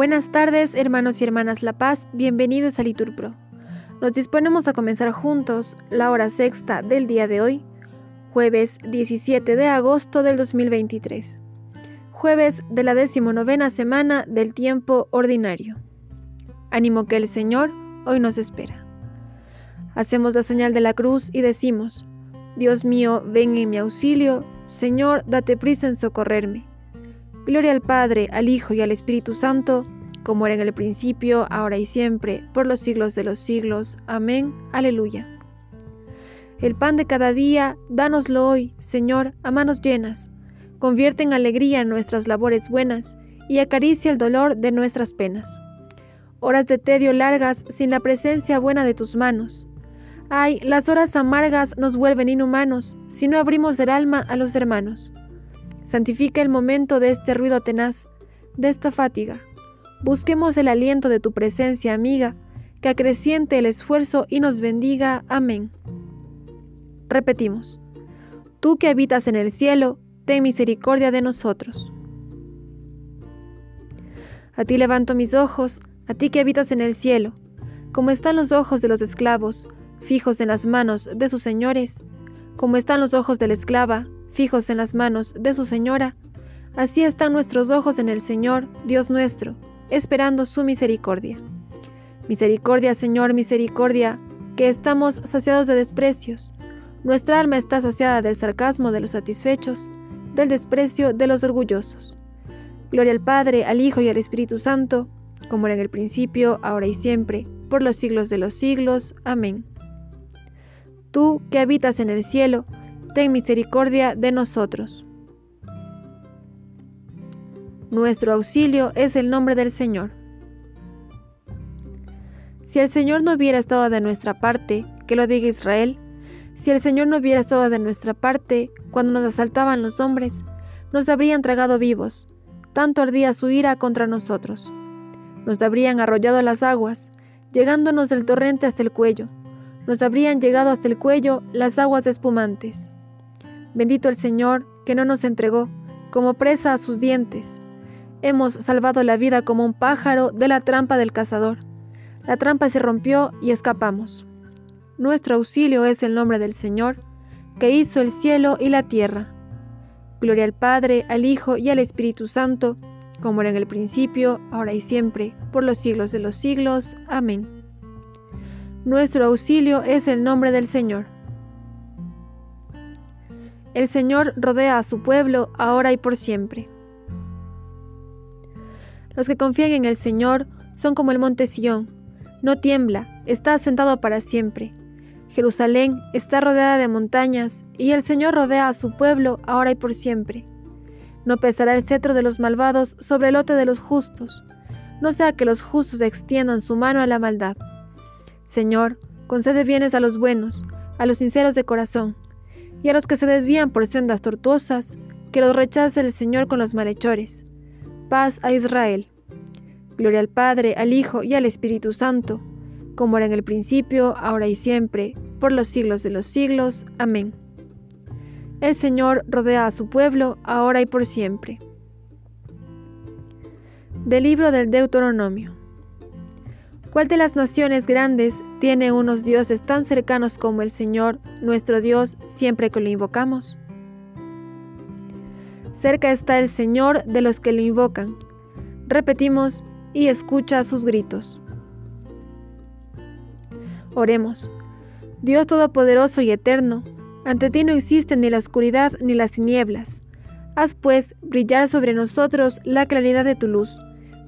Buenas tardes, hermanos y hermanas La Paz, bienvenidos a Liturpro. Nos disponemos a comenzar juntos la hora sexta del día de hoy, jueves 17 de agosto del 2023, jueves de la decimonovena semana del tiempo ordinario. Ánimo que el Señor hoy nos espera. Hacemos la señal de la cruz y decimos, Dios mío, ven en mi auxilio, Señor, date prisa en socorrerme. Gloria al Padre, al Hijo y al Espíritu Santo, como era en el principio, ahora y siempre, por los siglos de los siglos. Amén. Aleluya. El pan de cada día, dánoslo hoy, Señor, a manos llenas. Convierte en alegría nuestras labores buenas y acaricia el dolor de nuestras penas. Horas de tedio largas sin la presencia buena de tus manos. Ay, las horas amargas nos vuelven inhumanos si no abrimos el alma a los hermanos. Santifica el momento de este ruido tenaz, de esta fatiga. Busquemos el aliento de tu presencia, amiga, que acreciente el esfuerzo y nos bendiga. Amén. Repetimos. Tú que habitas en el cielo, ten misericordia de nosotros. A ti levanto mis ojos, a ti que habitas en el cielo, como están los ojos de los esclavos, fijos en las manos de sus señores, como están los ojos de la esclava, fijos en las manos de su señora, así están nuestros ojos en el Señor, Dios nuestro, esperando su misericordia. Misericordia, Señor, misericordia, que estamos saciados de desprecios. Nuestra alma está saciada del sarcasmo de los satisfechos, del desprecio de los orgullosos. Gloria al Padre, al Hijo y al Espíritu Santo, como era en el principio, ahora y siempre, por los siglos de los siglos. Amén. Tú que habitas en el cielo, ten misericordia de nosotros. Nuestro auxilio es el nombre del Señor. Si el Señor no hubiera estado de nuestra parte, que lo diga Israel, si el Señor no hubiera estado de nuestra parte cuando nos asaltaban los hombres, nos habrían tragado vivos, tanto ardía su ira contra nosotros. Nos habrían arrollado las aguas, llegándonos del torrente hasta el cuello, nos habrían llegado hasta el cuello las aguas espumantes. Bendito el Señor, que no nos entregó como presa a sus dientes. Hemos salvado la vida como un pájaro de la trampa del cazador. La trampa se rompió y escapamos. Nuestro auxilio es el nombre del Señor, que hizo el cielo y la tierra. Gloria al Padre, al Hijo y al Espíritu Santo, como era en el principio, ahora y siempre, por los siglos de los siglos. Amén. Nuestro auxilio es el nombre del Señor. El Señor rodea a su pueblo ahora y por siempre. Los que confían en el Señor son como el monte Sión. No tiembla, está asentado para siempre. Jerusalén está rodeada de montañas, y el Señor rodea a su pueblo ahora y por siempre. No pesará el cetro de los malvados sobre el lote de los justos, no sea que los justos extiendan su mano a la maldad. Señor, concede bienes a los buenos, a los sinceros de corazón y a los que se desvían por sendas tortuosas, que los rechace el Señor con los malhechores. Paz a Israel. Gloria al Padre, al Hijo y al Espíritu Santo, como era en el principio, ahora y siempre, por los siglos de los siglos. Amén. El Señor rodea a su pueblo, ahora y por siempre. Del libro del Deuteronomio. ¿Cuál de las naciones grandes tiene unos dioses tan cercanos como el Señor, nuestro Dios, siempre que lo invocamos? Cerca está el Señor de los que lo invocan. Repetimos, y escucha sus gritos. Oremos. Dios Todopoderoso y Eterno, ante ti no existen ni la oscuridad ni las tinieblas. Haz pues brillar sobre nosotros la claridad de tu luz,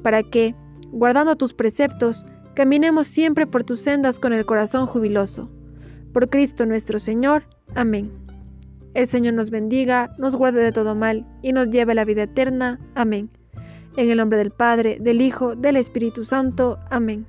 para que, guardando tus preceptos, Caminemos siempre por tus sendas con el corazón jubiloso. Por Cristo nuestro Señor. Amén. El Señor nos bendiga, nos guarde de todo mal y nos lleve a la vida eterna. Amén. En el nombre del Padre, del Hijo, del Espíritu Santo. Amén.